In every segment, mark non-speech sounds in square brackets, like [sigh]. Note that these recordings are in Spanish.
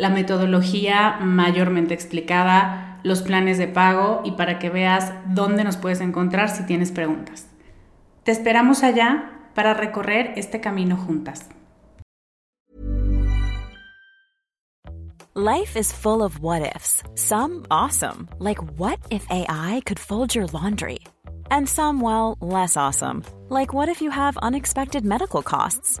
la metodología mayormente explicada, los planes de pago y para que veas dónde nos puedes encontrar si tienes preguntas. Te esperamos allá para recorrer este camino juntas. Life is full of what ifs. Some awesome, like what if AI could fold your laundry? And some well, less awesome, like what if you have unexpected medical costs?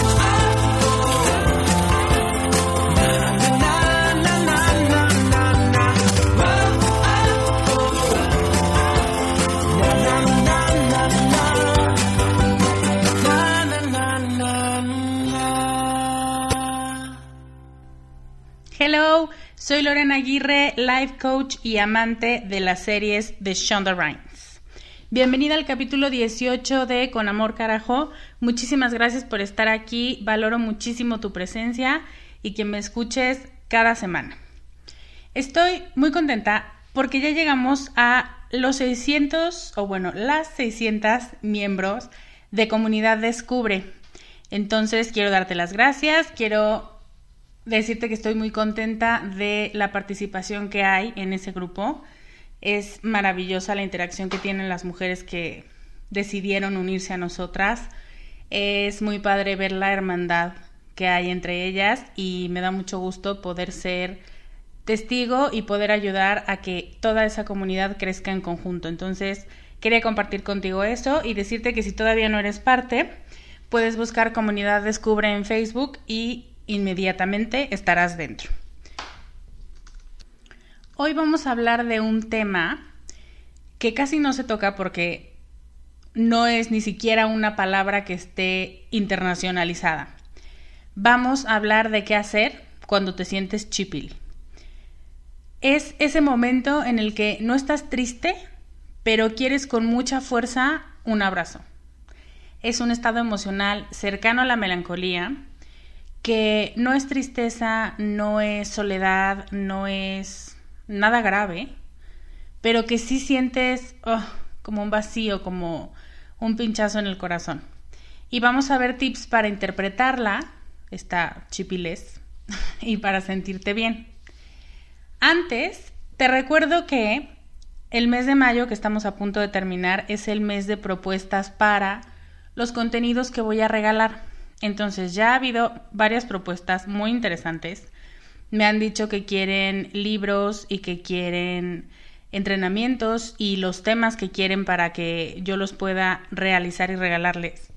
Hello, soy Lorena Aguirre, life coach y amante de las series de Shonda Rhimes. Bienvenida al capítulo 18 de Con Amor Carajo. Muchísimas gracias por estar aquí. Valoro muchísimo tu presencia y que me escuches cada semana. Estoy muy contenta porque ya llegamos a los 600, o bueno, las 600 miembros de Comunidad Descubre. Entonces quiero darte las gracias, quiero decirte que estoy muy contenta de la participación que hay en ese grupo. Es maravillosa la interacción que tienen las mujeres que decidieron unirse a nosotras. Es muy padre ver la hermandad que hay entre ellas y me da mucho gusto poder ser testigo y poder ayudar a que toda esa comunidad crezca en conjunto. Entonces, quería compartir contigo eso y decirte que si todavía no eres parte, puedes buscar Comunidad Descubre en Facebook y inmediatamente estarás dentro. Hoy vamos a hablar de un tema que casi no se toca porque no es ni siquiera una palabra que esté internacionalizada. Vamos a hablar de qué hacer cuando te sientes chipil. Es ese momento en el que no estás triste, pero quieres con mucha fuerza un abrazo. Es un estado emocional cercano a la melancolía que no es tristeza, no es soledad, no es nada grave, pero que sí sientes oh, como un vacío, como un pinchazo en el corazón. Y vamos a ver tips para interpretarla, esta chipilez, [laughs] y para sentirte bien. Antes, te recuerdo que el mes de mayo que estamos a punto de terminar es el mes de propuestas para los contenidos que voy a regalar. Entonces ya ha habido varias propuestas muy interesantes. Me han dicho que quieren libros y que quieren entrenamientos y los temas que quieren para que yo los pueda realizar y regalarles.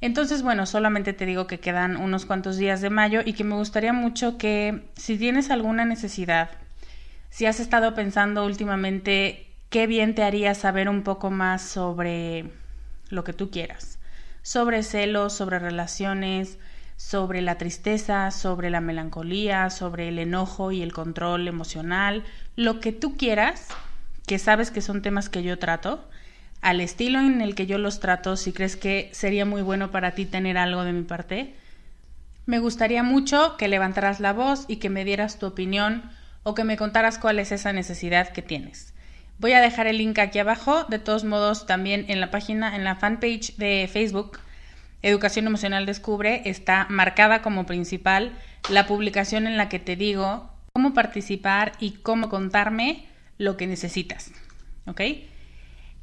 Entonces, bueno, solamente te digo que quedan unos cuantos días de mayo y que me gustaría mucho que si tienes alguna necesidad, si has estado pensando últimamente qué bien te haría saber un poco más sobre lo que tú quieras, sobre celos, sobre relaciones, sobre la tristeza, sobre la melancolía, sobre el enojo y el control emocional, lo que tú quieras, que sabes que son temas que yo trato, al estilo en el que yo los trato, si crees que sería muy bueno para ti tener algo de mi parte, me gustaría mucho que levantaras la voz y que me dieras tu opinión o que me contaras cuál es esa necesidad que tienes. Voy a dejar el link aquí abajo. De todos modos, también en la página, en la fanpage de Facebook, Educación Emocional Descubre, está marcada como principal la publicación en la que te digo cómo participar y cómo contarme lo que necesitas. ¿Ok?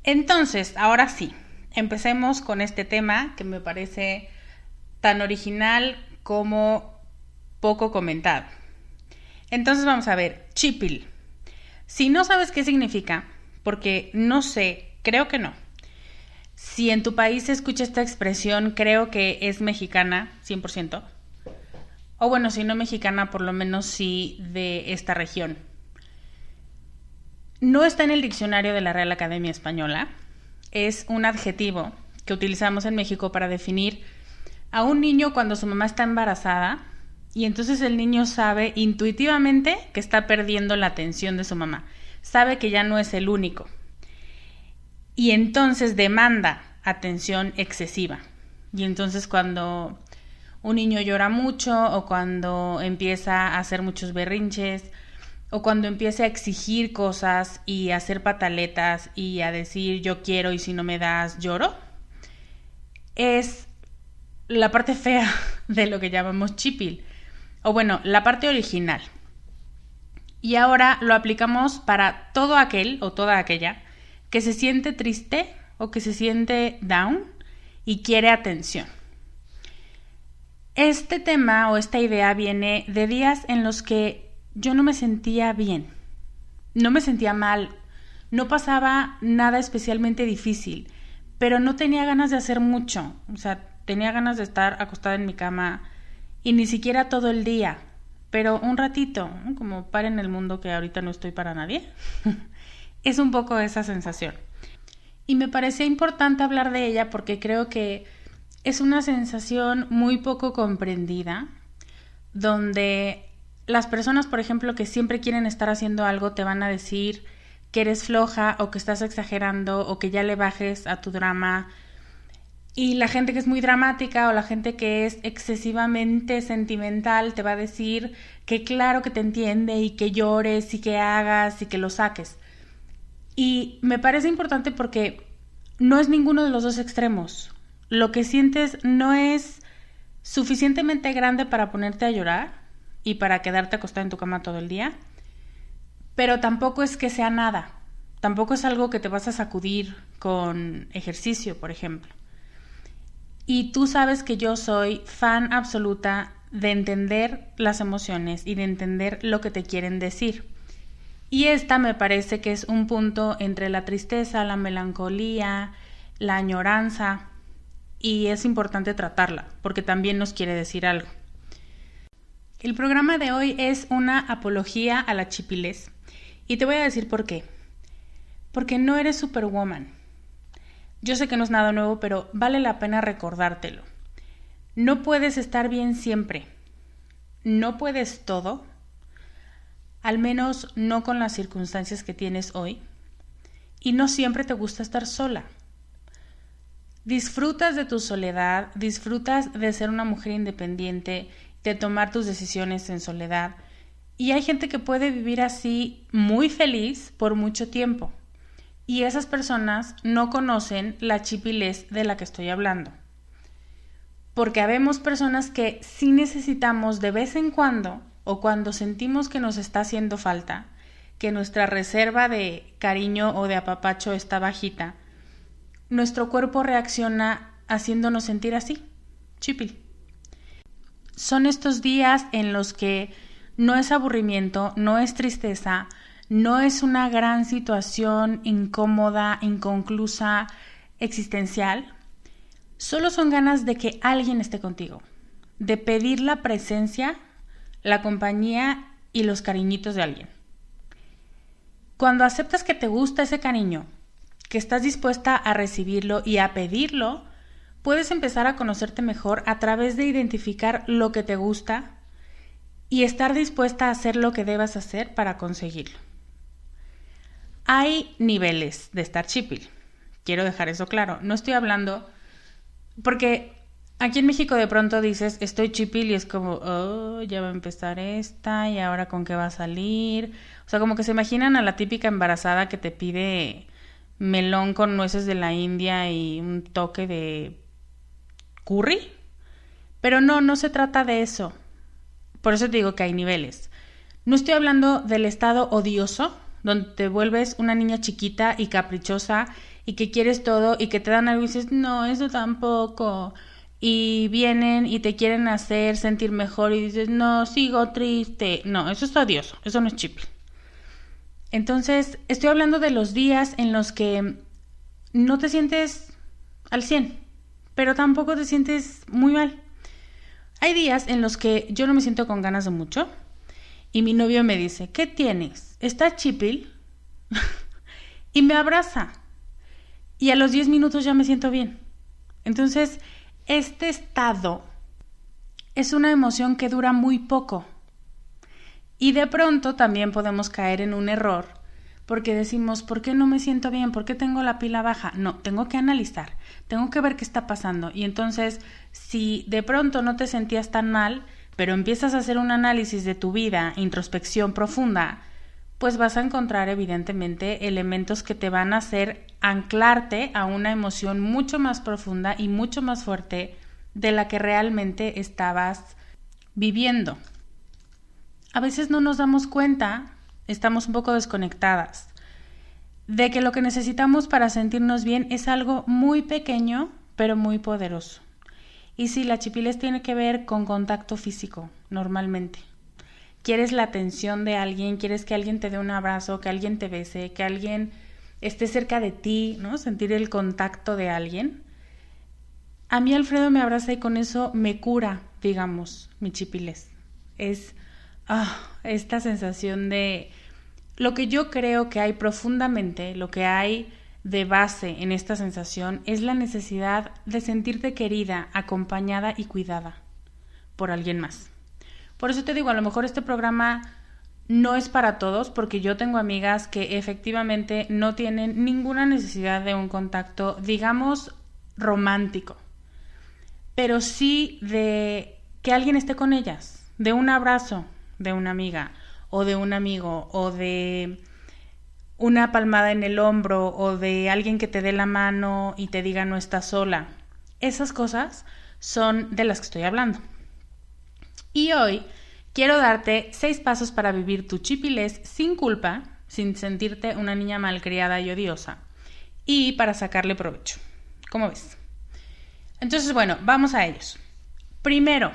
Entonces, ahora sí, empecemos con este tema que me parece tan original como poco comentado. Entonces vamos a ver, chipil. Si no sabes qué significa, porque no sé, creo que no. Si en tu país se escucha esta expresión, creo que es mexicana, 100%. O bueno, si no mexicana, por lo menos sí de esta región. No está en el diccionario de la Real Academia Española. Es un adjetivo que utilizamos en México para definir a un niño cuando su mamá está embarazada y entonces el niño sabe intuitivamente que está perdiendo la atención de su mamá. Sabe que ya no es el único. Y entonces demanda atención excesiva. Y entonces cuando un niño llora mucho o cuando empieza a hacer muchos berrinches o cuando empieza a exigir cosas y a hacer pataletas y a decir yo quiero y si no me das lloro, es la parte fea [laughs] de lo que llamamos chipil o bueno, la parte original. Y ahora lo aplicamos para todo aquel o toda aquella que se siente triste o que se siente down y quiere atención. Este tema o esta idea viene de días en los que yo no me sentía bien, no me sentía mal, no pasaba nada especialmente difícil, pero no tenía ganas de hacer mucho, o sea, tenía ganas de estar acostada en mi cama y ni siquiera todo el día, pero un ratito, como para en el mundo que ahorita no estoy para nadie. [laughs] es un poco esa sensación. Y me parecía importante hablar de ella porque creo que es una sensación muy poco comprendida, donde las personas, por ejemplo, que siempre quieren estar haciendo algo, te van a decir que eres floja o que estás exagerando o que ya le bajes a tu drama y la gente que es muy dramática o la gente que es excesivamente sentimental te va a decir que claro que te entiende y que llores y que hagas y que lo saques. Y me parece importante porque no es ninguno de los dos extremos. Lo que sientes no es suficientemente grande para ponerte a llorar y para quedarte acostada en tu cama todo el día, pero tampoco es que sea nada. Tampoco es algo que te vas a sacudir con ejercicio, por ejemplo. Y tú sabes que yo soy fan absoluta de entender las emociones y de entender lo que te quieren decir. Y esta me parece que es un punto entre la tristeza, la melancolía, la añoranza, y es importante tratarla, porque también nos quiere decir algo. El programa de hoy es una apología a la chipilez, y te voy a decir por qué. Porque no eres superwoman. Yo sé que no es nada nuevo, pero vale la pena recordártelo. No puedes estar bien siempre. No puedes todo. Al menos no con las circunstancias que tienes hoy. Y no siempre te gusta estar sola. Disfrutas de tu soledad, disfrutas de ser una mujer independiente, de tomar tus decisiones en soledad. Y hay gente que puede vivir así muy feliz por mucho tiempo y esas personas no conocen la chipilez de la que estoy hablando. Porque habemos personas que sí necesitamos de vez en cuando o cuando sentimos que nos está haciendo falta, que nuestra reserva de cariño o de apapacho está bajita, nuestro cuerpo reacciona haciéndonos sentir así, chipil. Son estos días en los que no es aburrimiento, no es tristeza, no es una gran situación incómoda, inconclusa, existencial. Solo son ganas de que alguien esté contigo, de pedir la presencia, la compañía y los cariñitos de alguien. Cuando aceptas que te gusta ese cariño, que estás dispuesta a recibirlo y a pedirlo, puedes empezar a conocerte mejor a través de identificar lo que te gusta y estar dispuesta a hacer lo que debas hacer para conseguirlo. Hay niveles de estar chipil. Quiero dejar eso claro. No estoy hablando porque aquí en México de pronto dices estoy chipil y es como, oh, ya va a empezar esta y ahora con qué va a salir. O sea, como que se imaginan a la típica embarazada que te pide melón con nueces de la India y un toque de curry. Pero no, no se trata de eso. Por eso te digo que hay niveles. No estoy hablando del estado odioso, donde te vuelves una niña chiquita y caprichosa y que quieres todo y que te dan algo y dices, no, eso tampoco. Y vienen y te quieren hacer sentir mejor y dices, no, sigo triste. No, eso es odioso, eso no es chip. Entonces, estoy hablando de los días en los que no te sientes al 100, pero tampoco te sientes muy mal. Hay días en los que yo no me siento con ganas de mucho y mi novio me dice, ¿qué tienes? ¿Está chipil? [laughs] y me abraza. Y a los 10 minutos ya me siento bien. Entonces, este estado es una emoción que dura muy poco. Y de pronto también podemos caer en un error porque decimos, ¿por qué no me siento bien? ¿Por qué tengo la pila baja? No, tengo que analizar, tengo que ver qué está pasando. Y entonces, si de pronto no te sentías tan mal, pero empiezas a hacer un análisis de tu vida, introspección profunda, pues vas a encontrar evidentemente elementos que te van a hacer anclarte a una emoción mucho más profunda y mucho más fuerte de la que realmente estabas viviendo. A veces no nos damos cuenta estamos un poco desconectadas, de que lo que necesitamos para sentirnos bien es algo muy pequeño, pero muy poderoso. Y si la chipiles tiene que ver con contacto físico, normalmente. Quieres la atención de alguien, quieres que alguien te dé un abrazo, que alguien te bese, que alguien esté cerca de ti, ¿no? Sentir el contacto de alguien. A mí Alfredo me abraza y con eso me cura, digamos, mi chipiles. Es ah, esta sensación de lo que yo creo que hay profundamente, lo que hay de base en esta sensación es la necesidad de sentirte querida, acompañada y cuidada por alguien más. Por eso te digo, a lo mejor este programa no es para todos, porque yo tengo amigas que efectivamente no tienen ninguna necesidad de un contacto, digamos, romántico, pero sí de que alguien esté con ellas, de un abrazo de una amiga, o de un amigo o de una palmada en el hombro o de alguien que te dé la mano y te diga no estás sola. Esas cosas son de las que estoy hablando. Y hoy quiero darte seis pasos para vivir tu chipiles sin culpa, sin sentirte una niña malcriada y odiosa, y para sacarle provecho. ¿Cómo ves? Entonces, bueno, vamos a ellos. Primero,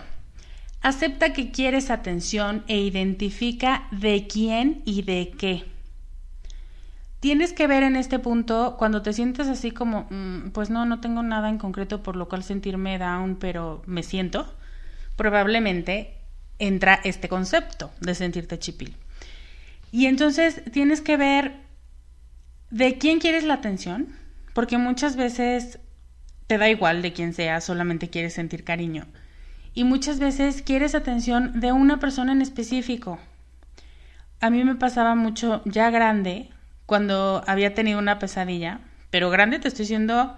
Acepta que quieres atención e identifica de quién y de qué. Tienes que ver en este punto cuando te sientes así como, mm, pues no, no tengo nada en concreto por lo cual sentirme down, pero me siento, probablemente entra este concepto de sentirte chipil. Y entonces tienes que ver de quién quieres la atención, porque muchas veces te da igual de quién sea, solamente quieres sentir cariño y muchas veces quieres atención de una persona en específico. A mí me pasaba mucho ya grande, cuando había tenido una pesadilla, pero grande te estoy diciendo,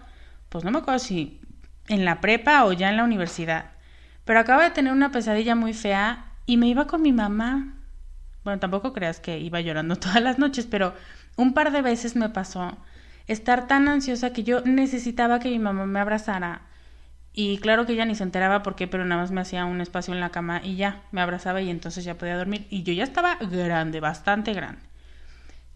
pues no me acuerdo si en la prepa o ya en la universidad, pero acabo de tener una pesadilla muy fea y me iba con mi mamá. Bueno, tampoco creas que iba llorando [laughs] todas las noches, pero un par de veces me pasó estar tan ansiosa que yo necesitaba que mi mamá me abrazara y claro que ella ni se enteraba por qué, pero nada más me hacía un espacio en la cama y ya, me abrazaba y entonces ya podía dormir. Y yo ya estaba grande, bastante grande.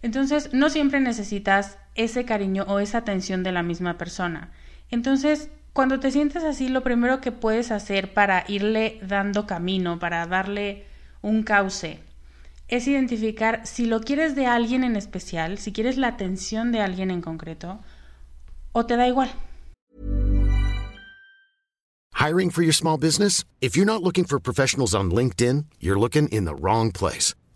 Entonces, no siempre necesitas ese cariño o esa atención de la misma persona. Entonces, cuando te sientes así, lo primero que puedes hacer para irle dando camino, para darle un cauce, es identificar si lo quieres de alguien en especial, si quieres la atención de alguien en concreto, o te da igual. Hiring for your small business? If you're not looking for professionals on LinkedIn, you're looking in the wrong place.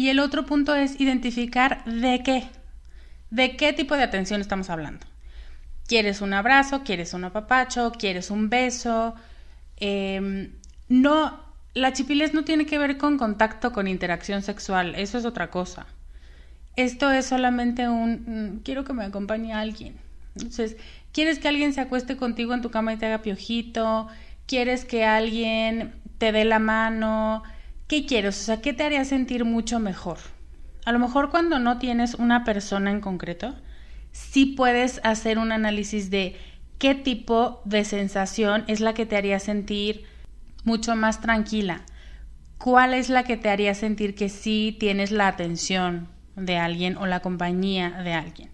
Y el otro punto es identificar de qué. ¿De qué tipo de atención estamos hablando? ¿Quieres un abrazo? ¿Quieres un apapacho? ¿Quieres un beso? Eh, no la chipiles no tiene que ver con contacto, con interacción sexual, eso es otra cosa. Esto es solamente un mm, quiero que me acompañe alguien. Entonces, ¿quieres que alguien se acueste contigo en tu cama y te haga piojito? ¿Quieres que alguien te dé la mano? ¿Qué quieres? O sea, ¿qué te haría sentir mucho mejor? A lo mejor cuando no tienes una persona en concreto, sí puedes hacer un análisis de qué tipo de sensación es la que te haría sentir mucho más tranquila. ¿Cuál es la que te haría sentir que sí tienes la atención de alguien o la compañía de alguien?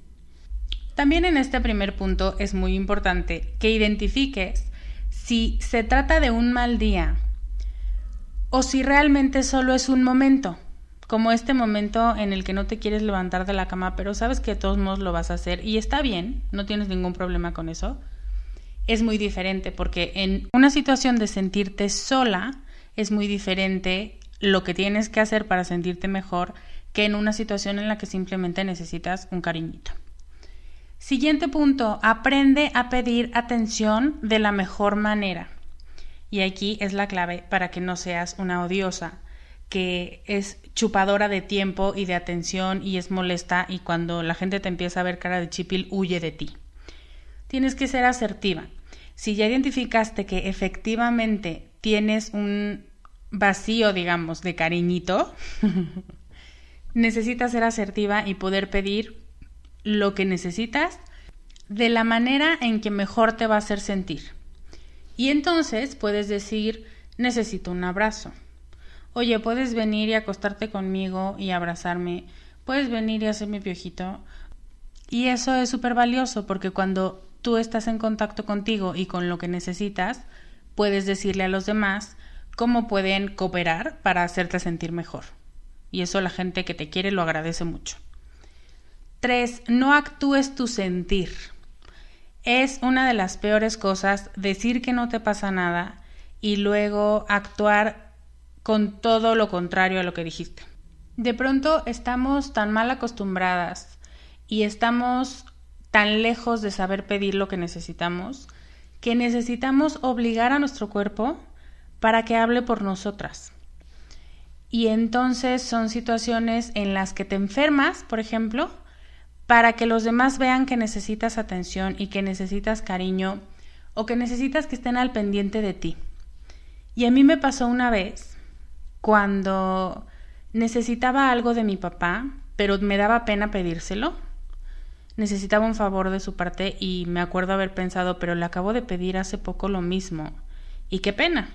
También en este primer punto es muy importante que identifiques si se trata de un mal día o si realmente solo es un momento, como este momento en el que no te quieres levantar de la cama, pero sabes que de todos modos lo vas a hacer y está bien, no tienes ningún problema con eso es muy diferente porque en una situación de sentirte sola es muy diferente lo que tienes que hacer para sentirte mejor que en una situación en la que simplemente necesitas un cariñito. Siguiente punto, aprende a pedir atención de la mejor manera. Y aquí es la clave para que no seas una odiosa, que es chupadora de tiempo y de atención y es molesta y cuando la gente te empieza a ver cara de chipil huye de ti. Tienes que ser asertiva. Si ya identificaste que efectivamente tienes un vacío, digamos, de cariñito, [laughs] necesitas ser asertiva y poder pedir lo que necesitas de la manera en que mejor te va a hacer sentir. Y entonces puedes decir, necesito un abrazo. Oye, puedes venir y acostarte conmigo y abrazarme. Puedes venir y hacer mi piojito. Y eso es súper valioso porque cuando tú estás en contacto contigo y con lo que necesitas, puedes decirle a los demás cómo pueden cooperar para hacerte sentir mejor. Y eso la gente que te quiere lo agradece mucho. Tres, no actúes tu sentir. Es una de las peores cosas decir que no te pasa nada y luego actuar con todo lo contrario a lo que dijiste. De pronto estamos tan mal acostumbradas y estamos tan lejos de saber pedir lo que necesitamos, que necesitamos obligar a nuestro cuerpo para que hable por nosotras. Y entonces son situaciones en las que te enfermas, por ejemplo, para que los demás vean que necesitas atención y que necesitas cariño o que necesitas que estén al pendiente de ti. Y a mí me pasó una vez cuando necesitaba algo de mi papá, pero me daba pena pedírselo necesitaba un favor de su parte y me acuerdo haber pensado, pero le acabo de pedir hace poco lo mismo. Y qué pena.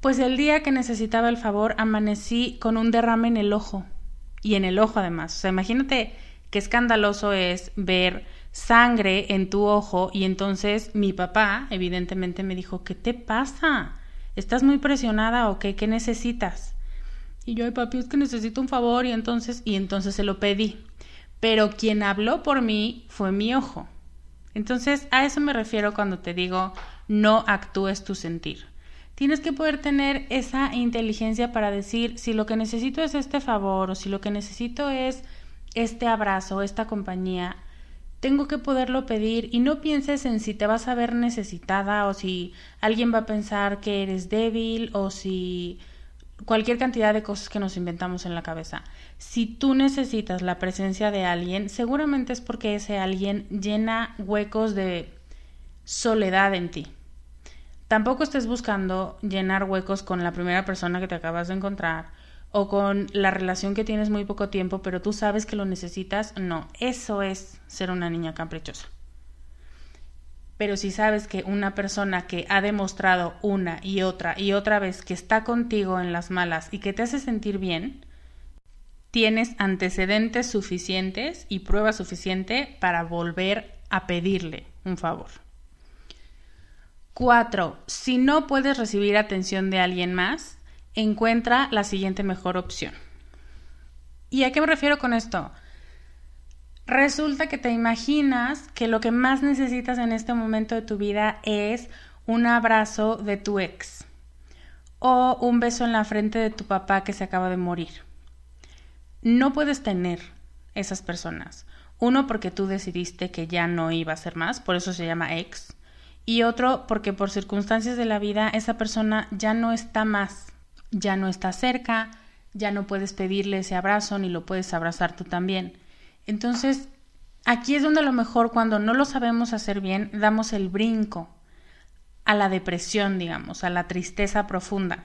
Pues el día que necesitaba el favor amanecí con un derrame en el ojo. Y en el ojo además. O sea, imagínate qué escandaloso es ver sangre en tu ojo y entonces mi papá evidentemente me dijo, ¿qué te pasa? ¿Estás muy presionada o qué? ¿Qué necesitas? Y yo, ay papi, es que necesito un favor y entonces, y entonces se lo pedí pero quien habló por mí fue mi ojo. Entonces, a eso me refiero cuando te digo no actúes tu sentir. Tienes que poder tener esa inteligencia para decir si lo que necesito es este favor o si lo que necesito es este abrazo, esta compañía, tengo que poderlo pedir y no pienses en si te vas a ver necesitada o si alguien va a pensar que eres débil o si cualquier cantidad de cosas que nos inventamos en la cabeza. Si tú necesitas la presencia de alguien, seguramente es porque ese alguien llena huecos de soledad en ti. Tampoco estés buscando llenar huecos con la primera persona que te acabas de encontrar o con la relación que tienes muy poco tiempo, pero tú sabes que lo necesitas. No, eso es ser una niña caprichosa. Pero si sabes que una persona que ha demostrado una y otra y otra vez que está contigo en las malas y que te hace sentir bien, tienes antecedentes suficientes y prueba suficiente para volver a pedirle un favor. 4. Si no puedes recibir atención de alguien más, encuentra la siguiente mejor opción. ¿Y a qué me refiero con esto? Resulta que te imaginas que lo que más necesitas en este momento de tu vida es un abrazo de tu ex o un beso en la frente de tu papá que se acaba de morir. No puedes tener esas personas. Uno porque tú decidiste que ya no iba a ser más, por eso se llama ex. Y otro porque por circunstancias de la vida esa persona ya no está más, ya no está cerca, ya no puedes pedirle ese abrazo ni lo puedes abrazar tú también. Entonces, aquí es donde a lo mejor cuando no lo sabemos hacer bien, damos el brinco a la depresión, digamos, a la tristeza profunda.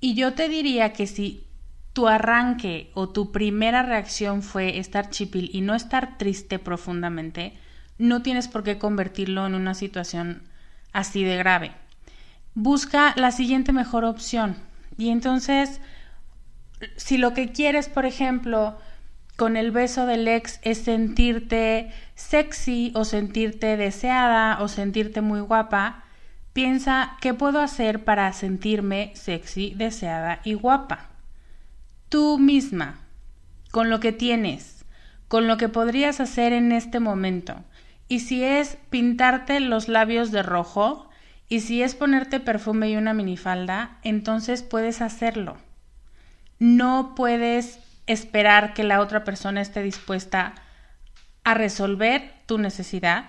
Y yo te diría que si tu arranque o tu primera reacción fue estar chipil y no estar triste profundamente, no tienes por qué convertirlo en una situación así de grave. Busca la siguiente mejor opción. Y entonces, si lo que quieres, por ejemplo, con el beso del ex es sentirte sexy o sentirte deseada o sentirte muy guapa, piensa qué puedo hacer para sentirme sexy, deseada y guapa. Tú misma, con lo que tienes, con lo que podrías hacer en este momento. Y si es pintarte los labios de rojo, y si es ponerte perfume y una minifalda, entonces puedes hacerlo. No puedes esperar que la otra persona esté dispuesta a resolver tu necesidad,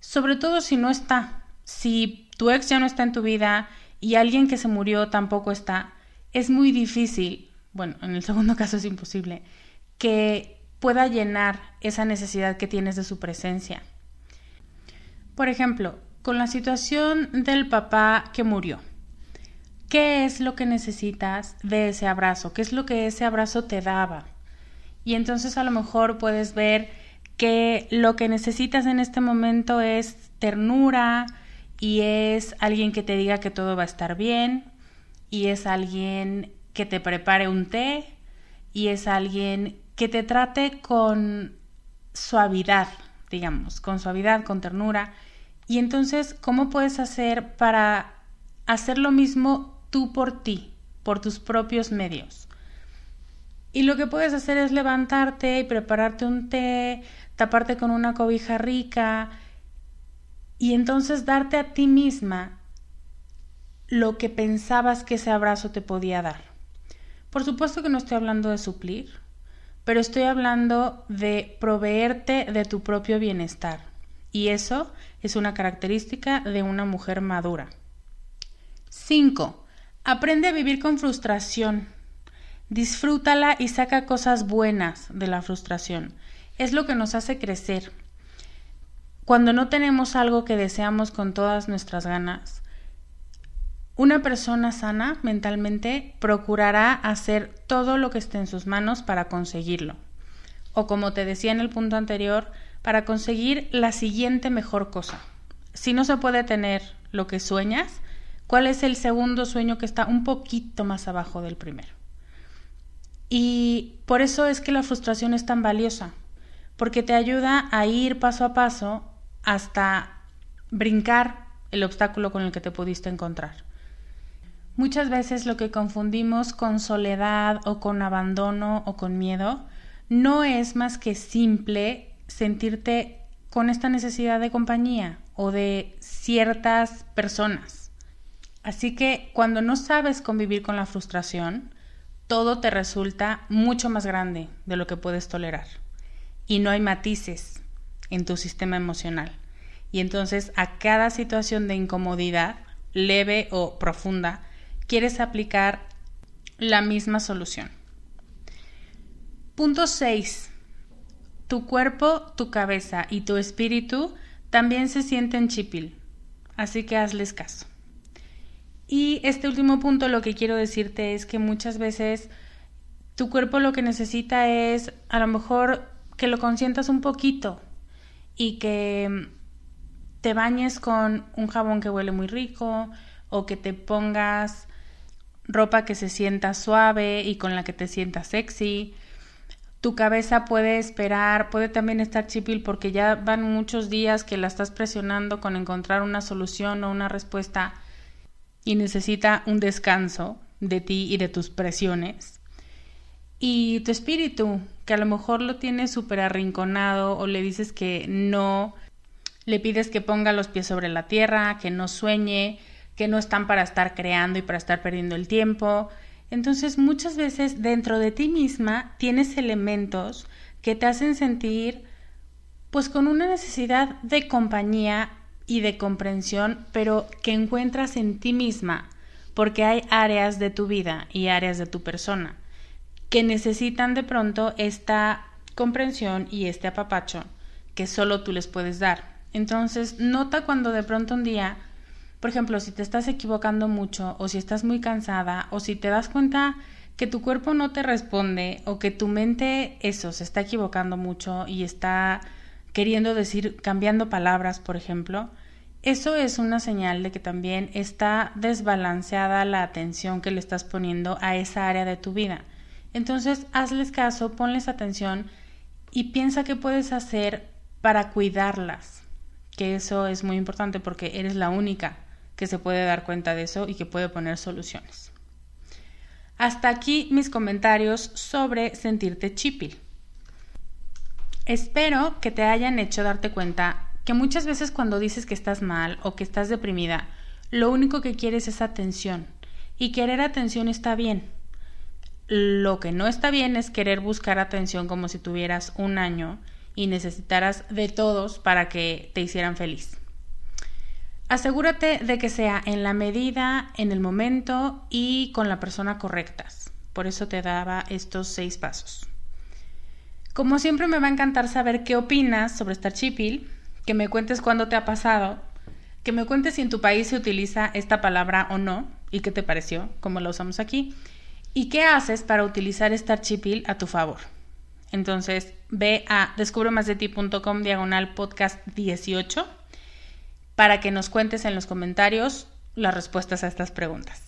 sobre todo si no está. Si tu ex ya no está en tu vida y alguien que se murió tampoco está, es muy difícil, bueno, en el segundo [laughs] caso es imposible, que pueda llenar esa necesidad que tienes de su presencia. Por ejemplo, con la situación del papá que murió qué es lo que necesitas de ese abrazo, qué es lo que ese abrazo te daba. Y entonces a lo mejor puedes ver que lo que necesitas en este momento es ternura y es alguien que te diga que todo va a estar bien y es alguien que te prepare un té y es alguien que te trate con suavidad, digamos, con suavidad, con ternura. Y entonces, ¿cómo puedes hacer para hacer lo mismo tú por ti, por tus propios medios. Y lo que puedes hacer es levantarte y prepararte un té, taparte con una cobija rica y entonces darte a ti misma lo que pensabas que ese abrazo te podía dar. Por supuesto que no estoy hablando de suplir, pero estoy hablando de proveerte de tu propio bienestar. Y eso es una característica de una mujer madura. 5. Aprende a vivir con frustración. Disfrútala y saca cosas buenas de la frustración. Es lo que nos hace crecer. Cuando no tenemos algo que deseamos con todas nuestras ganas, una persona sana mentalmente procurará hacer todo lo que esté en sus manos para conseguirlo. O como te decía en el punto anterior, para conseguir la siguiente mejor cosa. Si no se puede tener lo que sueñas, ¿Cuál es el segundo sueño que está un poquito más abajo del primero? Y por eso es que la frustración es tan valiosa, porque te ayuda a ir paso a paso hasta brincar el obstáculo con el que te pudiste encontrar. Muchas veces lo que confundimos con soledad o con abandono o con miedo no es más que simple sentirte con esta necesidad de compañía o de ciertas personas. Así que cuando no sabes convivir con la frustración, todo te resulta mucho más grande de lo que puedes tolerar. Y no hay matices en tu sistema emocional. Y entonces a cada situación de incomodidad, leve o profunda, quieres aplicar la misma solución. Punto 6. Tu cuerpo, tu cabeza y tu espíritu también se sienten chipil. Así que hazles caso. Y este último punto lo que quiero decirte es que muchas veces tu cuerpo lo que necesita es a lo mejor que lo consientas un poquito y que te bañes con un jabón que huele muy rico o que te pongas ropa que se sienta suave y con la que te sientas sexy. Tu cabeza puede esperar, puede también estar chipil porque ya van muchos días que la estás presionando con encontrar una solución o una respuesta y necesita un descanso de ti y de tus presiones. Y tu espíritu, que a lo mejor lo tienes súper arrinconado o le dices que no, le pides que ponga los pies sobre la tierra, que no sueñe, que no están para estar creando y para estar perdiendo el tiempo. Entonces muchas veces dentro de ti misma tienes elementos que te hacen sentir pues con una necesidad de compañía y de comprensión, pero que encuentras en ti misma, porque hay áreas de tu vida y áreas de tu persona que necesitan de pronto esta comprensión y este apapacho que solo tú les puedes dar. Entonces, nota cuando de pronto un día por ejemplo, si te estás equivocando mucho o si estás muy cansada o si te das cuenta que tu cuerpo no te responde o que tu mente eso se está equivocando mucho y está queriendo decir cambiando palabras, por ejemplo, eso es una señal de que también está desbalanceada la atención que le estás poniendo a esa área de tu vida. Entonces, hazles caso, ponles atención y piensa qué puedes hacer para cuidarlas, que eso es muy importante porque eres la única que se puede dar cuenta de eso y que puede poner soluciones. Hasta aquí mis comentarios sobre sentirte chipil. Espero que te hayan hecho darte cuenta que muchas veces cuando dices que estás mal o que estás deprimida, lo único que quieres es atención. Y querer atención está bien. Lo que no está bien es querer buscar atención como si tuvieras un año y necesitaras de todos para que te hicieran feliz. Asegúrate de que sea en la medida, en el momento y con la persona correctas. Por eso te daba estos seis pasos. Como siempre me va a encantar saber qué opinas sobre esta chipil, que me cuentes cuándo te ha pasado, que me cuentes si en tu país se utiliza esta palabra o no y qué te pareció, cómo la usamos aquí, y qué haces para utilizar esta chipil a tu favor. Entonces, ve a descubremasdeti.com diagonal podcast 18 para que nos cuentes en los comentarios las respuestas a estas preguntas.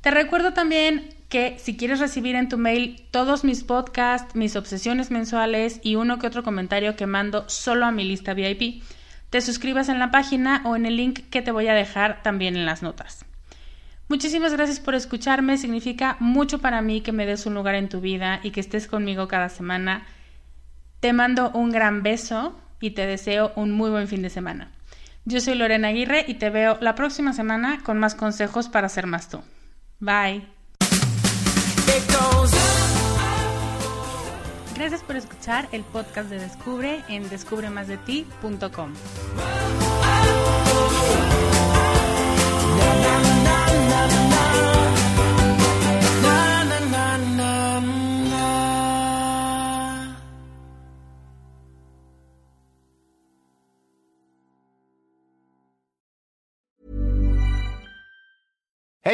Te recuerdo también que si quieres recibir en tu mail todos mis podcasts, mis obsesiones mensuales y uno que otro comentario que mando solo a mi lista VIP, te suscribas en la página o en el link que te voy a dejar también en las notas. Muchísimas gracias por escucharme, significa mucho para mí que me des un lugar en tu vida y que estés conmigo cada semana. Te mando un gran beso y te deseo un muy buen fin de semana. Yo soy Lorena Aguirre y te veo la próxima semana con más consejos para ser más tú. Bye. Gracias por escuchar el podcast de Descubre en descubremasdeti.com.